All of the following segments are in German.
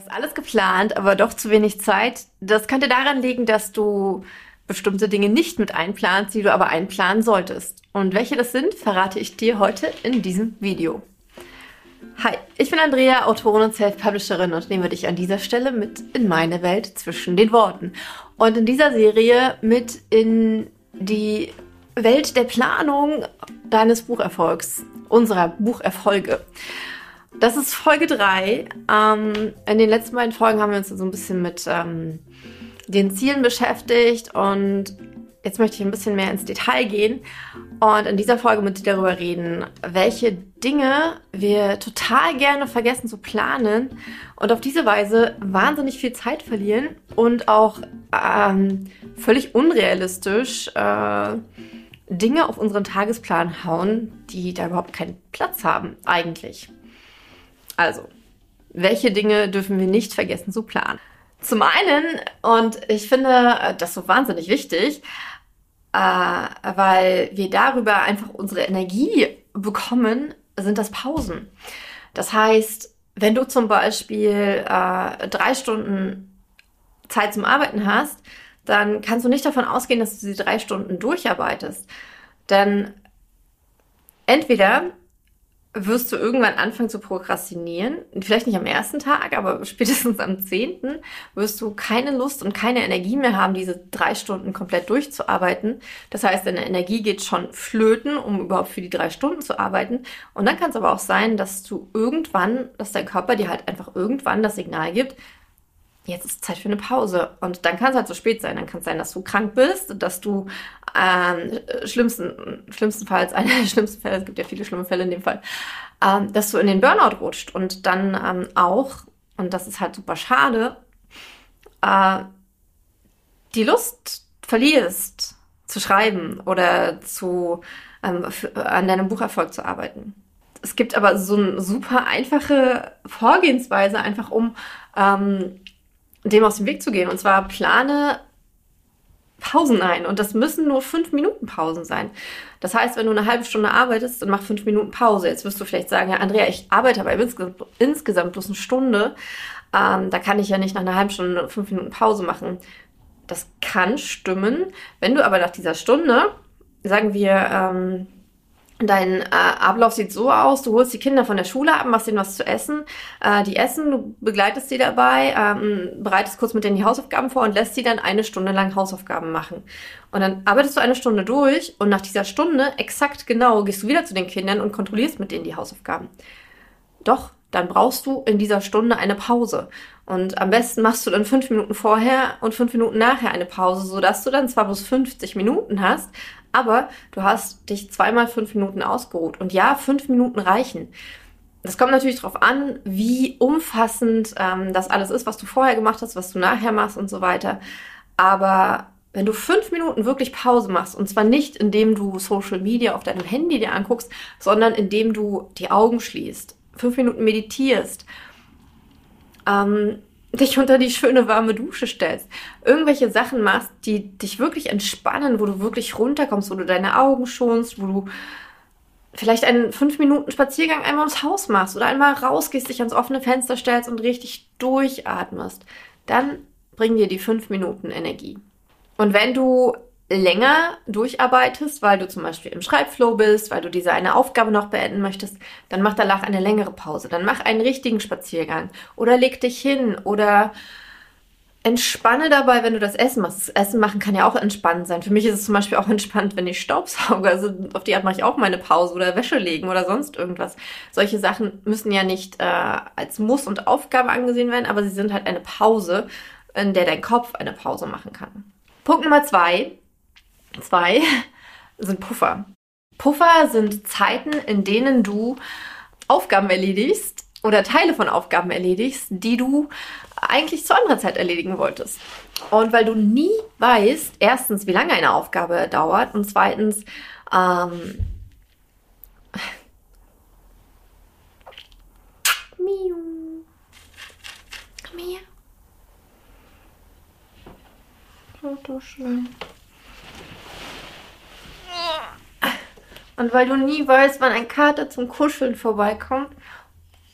hast alles geplant, aber doch zu wenig Zeit. Das könnte daran liegen, dass du bestimmte Dinge nicht mit einplanst, die du aber einplanen solltest. Und welche das sind, verrate ich dir heute in diesem Video. Hi, ich bin Andrea, Autorin und Self-Publisherin und nehme dich an dieser Stelle mit in meine Welt zwischen den Worten. Und in dieser Serie mit in die Welt der Planung deines Bucherfolgs, unserer Bucherfolge. Das ist Folge 3. Ähm, in den letzten beiden Folgen haben wir uns so ein bisschen mit ähm, den Zielen beschäftigt und jetzt möchte ich ein bisschen mehr ins Detail gehen und in dieser Folge mit dir darüber reden, welche Dinge wir total gerne vergessen zu planen und auf diese Weise wahnsinnig viel Zeit verlieren und auch ähm, völlig unrealistisch äh, Dinge auf unseren Tagesplan hauen, die da überhaupt keinen Platz haben eigentlich. Also, welche Dinge dürfen wir nicht vergessen zu planen? Zum einen, und ich finde das so wahnsinnig wichtig, äh, weil wir darüber einfach unsere Energie bekommen, sind das Pausen. Das heißt, wenn du zum Beispiel äh, drei Stunden Zeit zum Arbeiten hast, dann kannst du nicht davon ausgehen, dass du sie drei Stunden durcharbeitest. Denn entweder wirst du irgendwann anfangen zu prokrastinieren. Vielleicht nicht am ersten Tag, aber spätestens am zehnten wirst du keine Lust und keine Energie mehr haben, diese drei Stunden komplett durchzuarbeiten. Das heißt, deine Energie geht schon flöten, um überhaupt für die drei Stunden zu arbeiten. Und dann kann es aber auch sein, dass du irgendwann, dass dein Körper dir halt einfach irgendwann das Signal gibt, jetzt ist Zeit für eine Pause. Und dann kann es halt so spät sein. Dann kann es sein, dass du krank bist, dass du ähm, schlimmsten, schlimmstenfalls, einer der schlimmsten Fälle, es gibt ja viele schlimme Fälle in dem Fall, ähm, dass du in den Burnout rutscht und dann ähm, auch, und das ist halt super schade, äh, die Lust verlierst zu schreiben oder zu, ähm, an deinem Bucherfolg zu arbeiten. Es gibt aber so eine super einfache Vorgehensweise, einfach um ähm, dem aus dem Weg zu gehen. Und zwar plane Pausen ein. Und das müssen nur fünf Minuten Pausen sein. Das heißt, wenn du eine halbe Stunde arbeitest, dann mach fünf Minuten Pause. Jetzt wirst du vielleicht sagen, ja, Andrea, ich arbeite aber insgesamt, bloß eine Stunde. Ähm, da kann ich ja nicht nach einer halben Stunde fünf Minuten Pause machen. Das kann stimmen. Wenn du aber nach dieser Stunde, sagen wir, ähm, Dein äh, Ablauf sieht so aus, du holst die Kinder von der Schule ab, machst ihnen was zu essen, äh, die essen, du begleitest sie dabei, ähm, bereitest kurz mit denen die Hausaufgaben vor und lässt sie dann eine Stunde lang Hausaufgaben machen. Und dann arbeitest du eine Stunde durch und nach dieser Stunde, exakt genau, gehst du wieder zu den Kindern und kontrollierst mit denen die Hausaufgaben. Doch, dann brauchst du in dieser Stunde eine Pause. Und am besten machst du dann fünf Minuten vorher und fünf Minuten nachher eine Pause, sodass du dann zwar bloß 50 Minuten hast, aber du hast dich zweimal fünf Minuten ausgeruht. Und ja, fünf Minuten reichen. Das kommt natürlich darauf an, wie umfassend ähm, das alles ist, was du vorher gemacht hast, was du nachher machst und so weiter. Aber wenn du fünf Minuten wirklich Pause machst, und zwar nicht indem du Social Media auf deinem Handy dir anguckst, sondern indem du die Augen schließt, fünf Minuten meditierst, ähm, dich unter die schöne warme Dusche stellst, irgendwelche Sachen machst, die dich wirklich entspannen, wo du wirklich runterkommst, wo du deine Augen schonst, wo du vielleicht einen fünf Minuten Spaziergang einmal ums Haus machst oder einmal rausgehst, dich ans offene Fenster stellst und richtig durchatmest, dann bringen dir die fünf Minuten Energie. Und wenn du länger durcharbeitest, weil du zum Beispiel im Schreibflow bist, weil du diese eine Aufgabe noch beenden möchtest, dann mach danach eine längere Pause. Dann mach einen richtigen Spaziergang oder leg dich hin oder entspanne dabei, wenn du das Essen machst. Das Essen machen kann ja auch entspannend sein. Für mich ist es zum Beispiel auch entspannt, wenn ich Staubsauge. Also auf die Art mache ich auch meine Pause oder Wäsche legen oder sonst irgendwas. Solche Sachen müssen ja nicht äh, als Muss und Aufgabe angesehen werden, aber sie sind halt eine Pause, in der dein Kopf eine Pause machen kann. Punkt Nummer zwei Zwei sind Puffer. Puffer sind Zeiten, in denen du Aufgaben erledigst oder Teile von Aufgaben erledigst, die du eigentlich zu anderer Zeit erledigen wolltest. Und weil du nie weißt, erstens, wie lange eine Aufgabe dauert und zweitens, ähm, Miu. Komm her. So schön. Und weil du nie weißt, wann ein Kater zum Kuscheln vorbeikommt,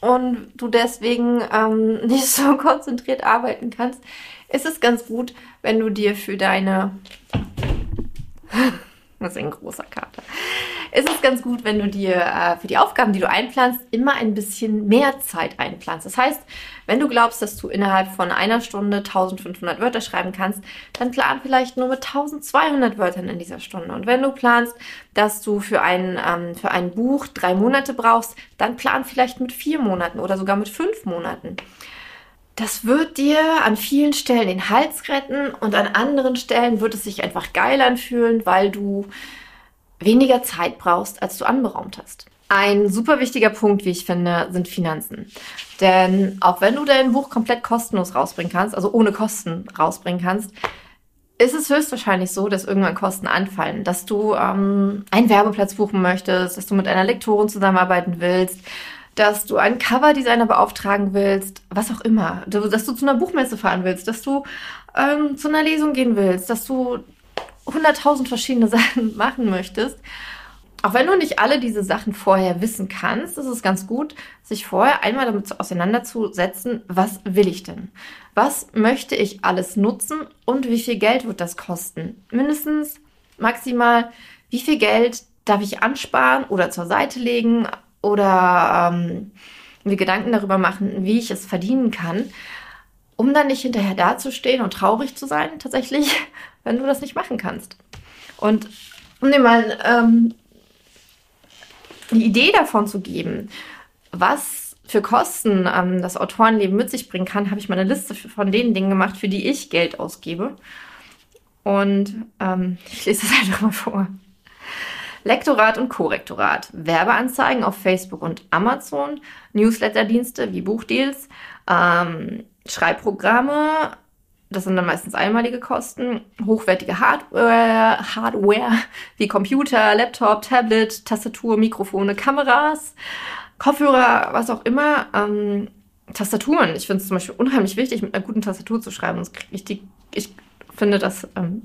und du deswegen ähm, nicht so konzentriert arbeiten kannst, ist es ganz gut, wenn du dir für deine das ist ein großer Kater. Es ist ganz gut, wenn du dir äh, für die Aufgaben, die du einplanst, immer ein bisschen mehr Zeit einplanst. Das heißt, wenn du glaubst, dass du innerhalb von einer Stunde 1500 Wörter schreiben kannst, dann plan vielleicht nur mit 1200 Wörtern in dieser Stunde. Und wenn du planst, dass du für ein, ähm, für ein Buch drei Monate brauchst, dann plan vielleicht mit vier Monaten oder sogar mit fünf Monaten. Das wird dir an vielen Stellen den Hals retten und an anderen Stellen wird es sich einfach geil anfühlen, weil du weniger Zeit brauchst, als du anberaumt hast. Ein super wichtiger Punkt, wie ich finde, sind Finanzen. Denn auch wenn du dein Buch komplett kostenlos rausbringen kannst, also ohne Kosten rausbringen kannst, ist es höchstwahrscheinlich so, dass irgendwann Kosten anfallen, dass du ähm, einen Werbeplatz buchen möchtest, dass du mit einer Lektorin zusammenarbeiten willst, dass du einen Coverdesigner beauftragen willst, was auch immer, dass du zu einer Buchmesse fahren willst, dass du ähm, zu einer Lesung gehen willst, dass du 100.000 verschiedene Sachen machen möchtest. Auch wenn du nicht alle diese Sachen vorher wissen kannst, ist es ganz gut, sich vorher einmal damit auseinanderzusetzen, was will ich denn? Was möchte ich alles nutzen und wie viel Geld wird das kosten? Mindestens, maximal, wie viel Geld darf ich ansparen oder zur Seite legen oder ähm, mir Gedanken darüber machen, wie ich es verdienen kann, um dann nicht hinterher dazustehen und traurig zu sein, tatsächlich, wenn du das nicht machen kannst. Und um dir mal ähm, die Idee davon zu geben, was für Kosten ähm, das Autorenleben mit sich bringen kann, habe ich mal eine Liste von den Dingen gemacht, für die ich Geld ausgebe. Und ähm, ich lese es einfach mal vor. Lektorat und Korrektorat, Werbeanzeigen auf Facebook und Amazon, Newsletterdienste wie Buchdeals, ähm, Schreibprogramme, das sind dann meistens einmalige Kosten, hochwertige Hardware, Hardware wie Computer, Laptop, Tablet, Tastatur, Mikrofone, Kameras, Kopfhörer, was auch immer. Ähm, Tastaturen. Ich finde es zum Beispiel unheimlich wichtig, mit einer guten Tastatur zu schreiben. Sonst ich die, ich finde das, ähm,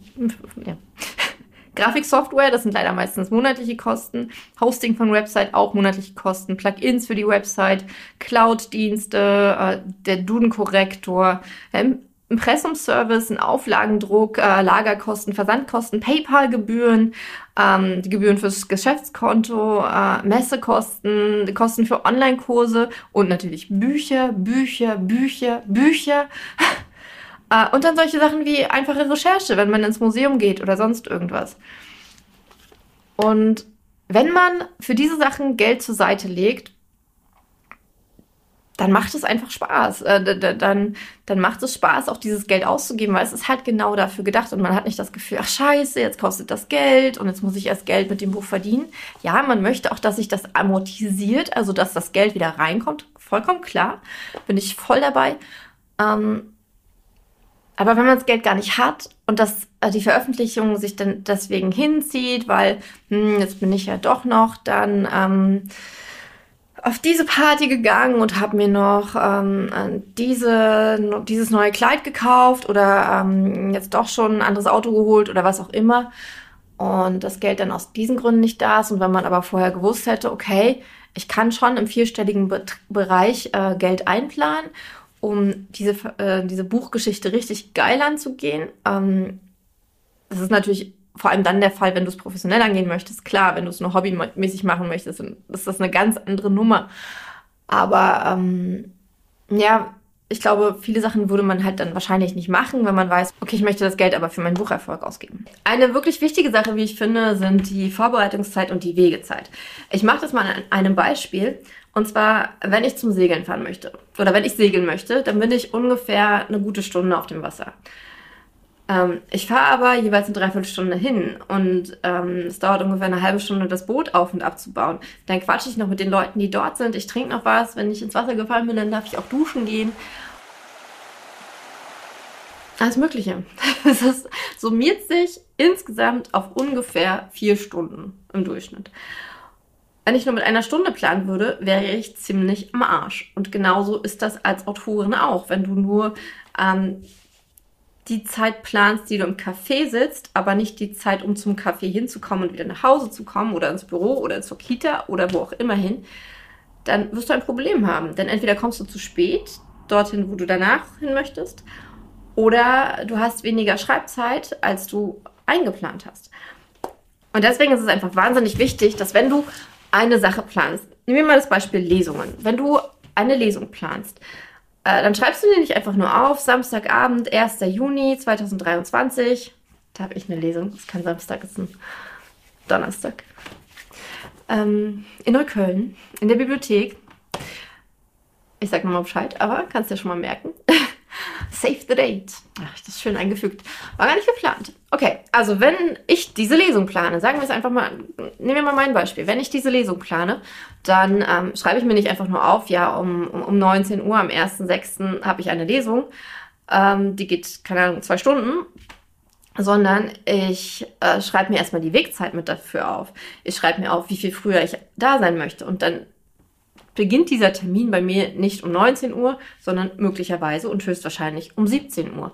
ja. Grafiksoftware, das sind leider meistens monatliche Kosten. Hosting von Website auch monatliche Kosten. Plugins für die Website, Cloud-Dienste, äh, der Duden-Korrektor, ähm, Impressumservice, ein Auflagendruck, äh, Lagerkosten, Versandkosten, PayPal-Gebühren, ähm, die Gebühren fürs Geschäftskonto, äh, Messekosten, Kosten für Online-Kurse und natürlich Bücher, Bücher, Bücher, Bücher. Äh, und dann solche Sachen wie einfache Recherche, wenn man ins Museum geht oder sonst irgendwas. Und wenn man für diese Sachen Geld zur Seite legt, dann macht es einfach Spaß. Äh, dann, dann macht es Spaß, auch dieses Geld auszugeben, weil es ist halt genau dafür gedacht und man hat nicht das Gefühl, ach scheiße, jetzt kostet das Geld und jetzt muss ich erst Geld mit dem Buch verdienen. Ja, man möchte auch, dass sich das amortisiert, also dass das Geld wieder reinkommt. Vollkommen klar, bin ich voll dabei. Ähm, aber wenn man das Geld gar nicht hat und dass äh, die Veröffentlichung sich dann deswegen hinzieht, weil hm, jetzt bin ich ja doch noch dann ähm, auf diese Party gegangen und habe mir noch ähm, diese, dieses neue Kleid gekauft oder ähm, jetzt doch schon ein anderes Auto geholt oder was auch immer und das Geld dann aus diesen Gründen nicht da ist und wenn man aber vorher gewusst hätte, okay, ich kann schon im vierstelligen Be Bereich äh, Geld einplanen um diese, äh, diese Buchgeschichte richtig geil anzugehen. Ähm, das ist natürlich vor allem dann der Fall, wenn du es professionell angehen möchtest. Klar, wenn du es nur hobbymäßig machen möchtest, dann ist das eine ganz andere Nummer. Aber ähm, ja, ich glaube, viele Sachen würde man halt dann wahrscheinlich nicht machen, wenn man weiß, okay, ich möchte das Geld aber für meinen Bucherfolg ausgeben. Eine wirklich wichtige Sache, wie ich finde, sind die Vorbereitungszeit und die Wegezeit. Ich mache das mal an einem Beispiel. Und zwar, wenn ich zum Segeln fahren möchte oder wenn ich segeln möchte, dann bin ich ungefähr eine gute Stunde auf dem Wasser. Ähm, ich fahre aber jeweils eine Dreiviertelstunde hin und ähm, es dauert ungefähr eine halbe Stunde, das Boot auf und abzubauen. Dann quatsche ich noch mit den Leuten, die dort sind. Ich trinke noch was. Wenn ich ins Wasser gefallen bin, dann darf ich auch duschen gehen. Alles Mögliche. Das summiert sich insgesamt auf ungefähr vier Stunden im Durchschnitt. Wenn ich nur mit einer Stunde planen würde, wäre ich ziemlich am Arsch. Und genauso ist das als Autorin auch. Wenn du nur ähm, die Zeit planst, die du im Café sitzt, aber nicht die Zeit, um zum Café hinzukommen und wieder nach Hause zu kommen oder ins Büro oder zur Kita oder wo auch immer hin, dann wirst du ein Problem haben. Denn entweder kommst du zu spät dorthin, wo du danach hin möchtest, oder du hast weniger Schreibzeit, als du eingeplant hast. Und deswegen ist es einfach wahnsinnig wichtig, dass wenn du eine Sache planst, nehmen wir mal das Beispiel Lesungen. Wenn du eine Lesung planst, äh, dann schreibst du dir nicht einfach nur auf, Samstagabend, 1. Juni 2023. Da habe ich eine Lesung, das ist kein Samstag, das ist ein Donnerstag. Ähm, in Neukölln, in der Bibliothek. Ich sag nochmal Bescheid, aber kannst dir schon mal merken. Save the date. Ach, das ist schön eingefügt. War gar nicht geplant. Okay, also wenn ich diese Lesung plane, sagen wir es einfach mal, nehmen wir mal mein Beispiel. Wenn ich diese Lesung plane, dann ähm, schreibe ich mir nicht einfach nur auf, ja, um, um, um 19 Uhr am 1.6. habe ich eine Lesung. Ähm, die geht, keine Ahnung, zwei Stunden sondern ich äh, schreibe mir erstmal die Wegzeit mit dafür auf. Ich schreibe mir auf, wie viel früher ich da sein möchte. Und dann beginnt dieser Termin bei mir nicht um 19 Uhr, sondern möglicherweise und höchstwahrscheinlich um 17 Uhr.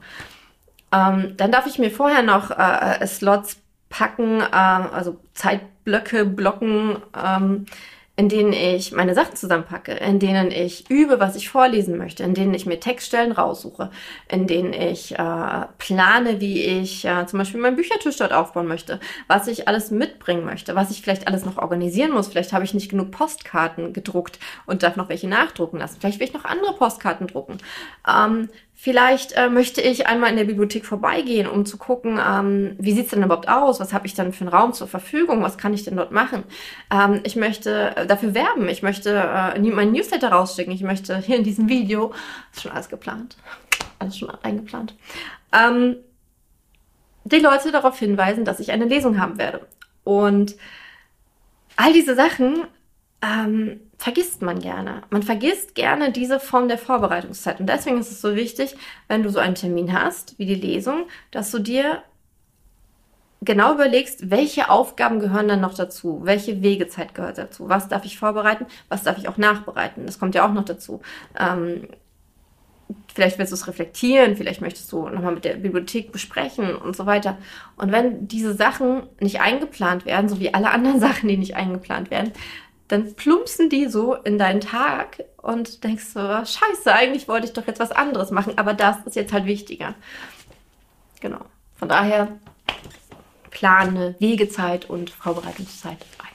Ähm, dann darf ich mir vorher noch äh, äh Slots packen, äh, also Zeitblöcke blocken, ähm, in denen ich meine Sachen zusammenpacke, in denen ich übe, was ich vorlesen möchte, in denen ich mir Textstellen raussuche, in denen ich äh, plane, wie ich äh, zum Beispiel meinen Büchertisch dort aufbauen möchte, was ich alles mitbringen möchte, was ich vielleicht alles noch organisieren muss. Vielleicht habe ich nicht genug Postkarten gedruckt und darf noch welche nachdrucken lassen. Vielleicht will ich noch andere Postkarten drucken. Ähm, Vielleicht äh, möchte ich einmal in der Bibliothek vorbeigehen, um zu gucken, ähm, wie sieht's denn überhaupt aus? Was habe ich dann für einen Raum zur Verfügung? Was kann ich denn dort machen? Ähm, ich möchte äh, dafür werben. Ich möchte äh, meinen Newsletter rausschicken. Ich möchte hier in diesem Video, ist schon alles geplant, alles schon eingeplant, ähm, die Leute darauf hinweisen, dass ich eine Lesung haben werde. Und all diese Sachen ähm, vergisst man gerne. Man vergisst gerne diese Form der Vorbereitungszeit. Und deswegen ist es so wichtig, wenn du so einen Termin hast, wie die Lesung, dass du dir genau überlegst, welche Aufgaben gehören dann noch dazu, welche Wegezeit gehört dazu, was darf ich vorbereiten, was darf ich auch nachbereiten. Das kommt ja auch noch dazu. Ähm, vielleicht willst du es reflektieren, vielleicht möchtest du nochmal mit der Bibliothek besprechen und so weiter. Und wenn diese Sachen nicht eingeplant werden, so wie alle anderen Sachen, die nicht eingeplant werden, dann plumpsen die so in deinen Tag und denkst so, scheiße, eigentlich wollte ich doch jetzt was anderes machen, aber das ist jetzt halt wichtiger. Genau. Von daher plane Wegezeit und Vorbereitungszeit ein.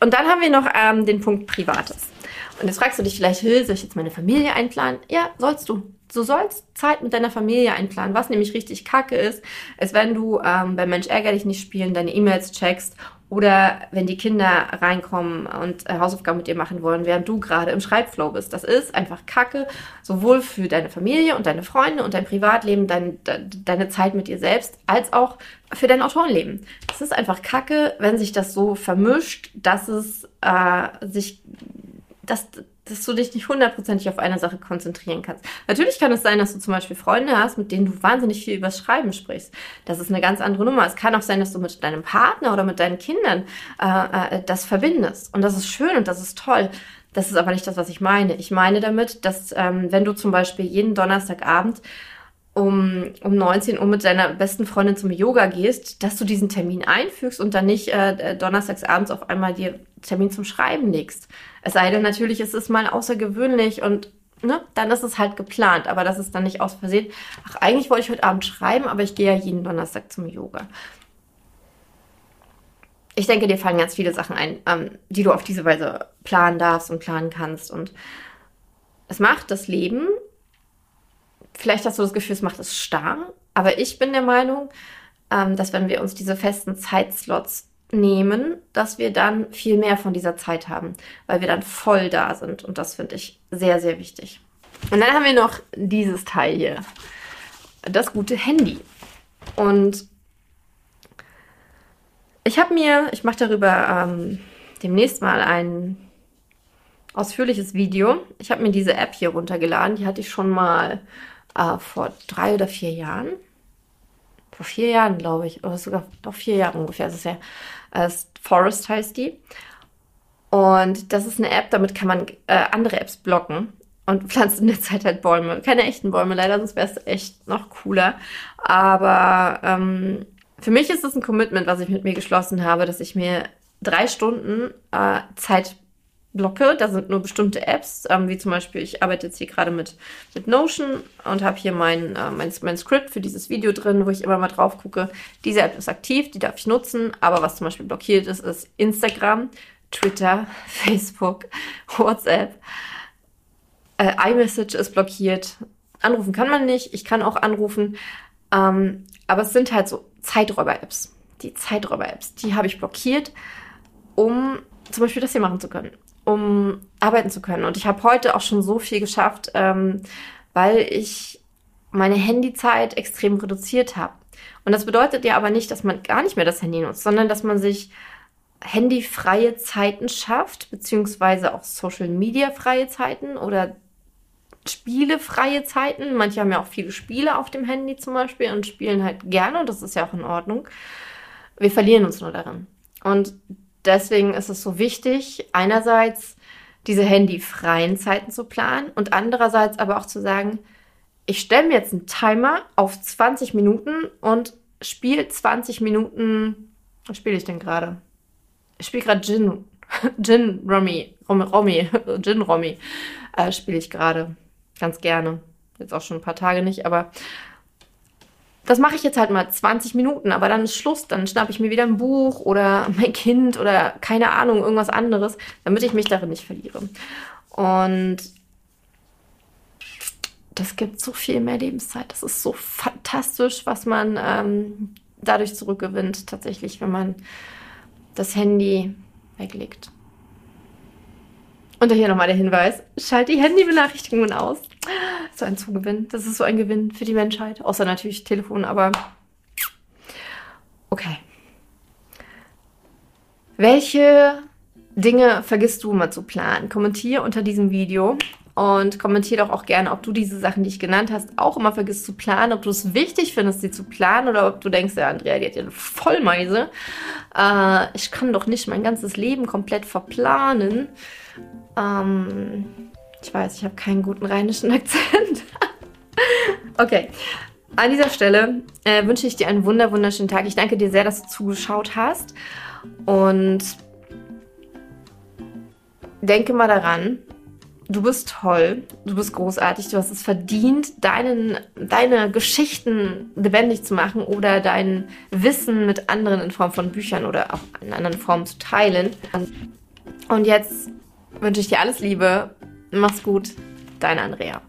Und dann haben wir noch ähm, den Punkt Privates. Und jetzt fragst du dich vielleicht, soll ich jetzt meine Familie einplanen? Ja, sollst du. Du sollst Zeit mit deiner Familie einplanen. Was nämlich richtig kacke ist, ist, wenn du ähm, bei Mensch ärger dich nicht spielen, deine E-Mails checkst oder wenn die Kinder reinkommen und äh, Hausaufgaben mit dir machen wollen, während du gerade im Schreibflow bist. Das ist einfach Kacke, sowohl für deine Familie und deine Freunde und dein Privatleben, dein, de, deine Zeit mit dir selbst, als auch für dein Autorenleben. Es ist einfach Kacke, wenn sich das so vermischt, dass es äh, sich, dass, dass du dich nicht hundertprozentig auf eine Sache konzentrieren kannst. Natürlich kann es sein, dass du zum Beispiel Freunde hast, mit denen du wahnsinnig viel übers Schreiben sprichst. Das ist eine ganz andere Nummer. Es kann auch sein, dass du mit deinem Partner oder mit deinen Kindern äh, äh, das verbindest. Und das ist schön und das ist toll. Das ist aber nicht das, was ich meine. Ich meine damit, dass ähm, wenn du zum Beispiel jeden Donnerstagabend um, um 19 Uhr mit deiner besten Freundin zum Yoga gehst, dass du diesen Termin einfügst und dann nicht äh, donnerstags abends auf einmal dir Termin zum Schreiben legst. Es sei denn, natürlich ist es mal außergewöhnlich und ne, dann ist es halt geplant, aber das ist dann nicht aus Versehen. Ach, eigentlich wollte ich heute Abend schreiben, aber ich gehe ja jeden Donnerstag zum Yoga. Ich denke, dir fallen ganz viele Sachen ein, ähm, die du auf diese Weise planen darfst und planen kannst. Und es macht das Leben vielleicht hast du das Gefühl, es macht es starr, aber ich bin der Meinung, ähm, dass wenn wir uns diese festen Zeitslots nehmen, dass wir dann viel mehr von dieser Zeit haben, weil wir dann voll da sind. Und das finde ich sehr, sehr wichtig. Und dann haben wir noch dieses Teil hier. Das gute Handy. Und ich habe mir, ich mache darüber ähm, demnächst mal ein ausführliches Video. Ich habe mir diese App hier runtergeladen. Die hatte ich schon mal äh, vor drei oder vier Jahren. Vor vier Jahren, glaube ich, oder sogar doch vier Jahre ungefähr. Das ist ja Forest heißt die. Und das ist eine App, damit kann man äh, andere Apps blocken und pflanzt in der Zeit halt Bäume. Keine echten Bäume, leider, sonst wäre es echt noch cooler. Aber ähm, für mich ist es ein Commitment, was ich mit mir geschlossen habe, dass ich mir drei Stunden äh, Zeit blocke. Da sind nur bestimmte Apps, ähm, wie zum Beispiel, ich arbeite jetzt hier gerade mit, mit Notion und habe hier mein, äh, mein, mein Skript für dieses Video drin, wo ich immer mal drauf gucke. Diese App ist aktiv, die darf ich nutzen, aber was zum Beispiel blockiert ist, ist Instagram, Twitter, Facebook, WhatsApp. Äh, iMessage ist blockiert. Anrufen kann man nicht. Ich kann auch anrufen. Ähm, aber es sind halt so Zeiträuber-Apps. Die Zeiträuber-Apps, die habe ich blockiert, um zum Beispiel das hier machen zu können um arbeiten zu können. Und ich habe heute auch schon so viel geschafft, ähm, weil ich meine Handyzeit extrem reduziert habe. Und das bedeutet ja aber nicht, dass man gar nicht mehr das Handy nutzt, sondern dass man sich handyfreie Zeiten schafft, beziehungsweise auch Social Media freie Zeiten oder spielefreie Zeiten. Manche haben ja auch viele Spiele auf dem Handy zum Beispiel und spielen halt gerne und das ist ja auch in Ordnung. Wir verlieren uns nur darin. Und deswegen ist es so wichtig, einerseits diese handyfreien Zeiten zu planen und andererseits aber auch zu sagen, ich stelle mir jetzt einen Timer auf 20 Minuten und spiele 20 Minuten. Was spiele ich denn gerade? Ich spiele gerade Gin, Gin Romy, Romy, Gin Romy äh, spiele ich gerade ganz gerne. Jetzt auch schon ein paar Tage nicht, aber das mache ich jetzt halt mal 20 Minuten, aber dann ist Schluss. Dann schnappe ich mir wieder ein Buch oder mein Kind oder keine Ahnung, irgendwas anderes, damit ich mich darin nicht verliere. Und das gibt so viel mehr Lebenszeit. Das ist so fantastisch, was man ähm, dadurch zurückgewinnt, tatsächlich, wenn man das Handy weglegt. Und hier nochmal der Hinweis: Schalt die Handybenachrichtigungen aus. So ein Zugewinn. Das ist so ein Gewinn für die Menschheit. Außer natürlich Telefon, aber okay. Welche Dinge vergisst du mal zu planen? Kommentiere unter diesem Video und kommentiere doch auch gerne, ob du diese Sachen, die ich genannt hast, auch immer vergisst zu planen, ob du es wichtig findest, sie zu planen oder ob du denkst, ja, Andrea, die hat ja eine Vollmeise. Äh, ich kann doch nicht mein ganzes Leben komplett verplanen. Ähm, ich weiß, ich habe keinen guten rheinischen Akzent. okay. An dieser Stelle äh, wünsche ich dir einen wunder wunderschönen Tag. Ich danke dir sehr, dass du zugeschaut hast. Und denke mal daran, du bist toll, du bist großartig, du hast es verdient, deinen, deine Geschichten lebendig zu machen oder dein Wissen mit anderen in Form von Büchern oder auch in anderen Formen zu teilen. Und jetzt wünsche ich dir alles Liebe. Mach's gut. Deine Andrea.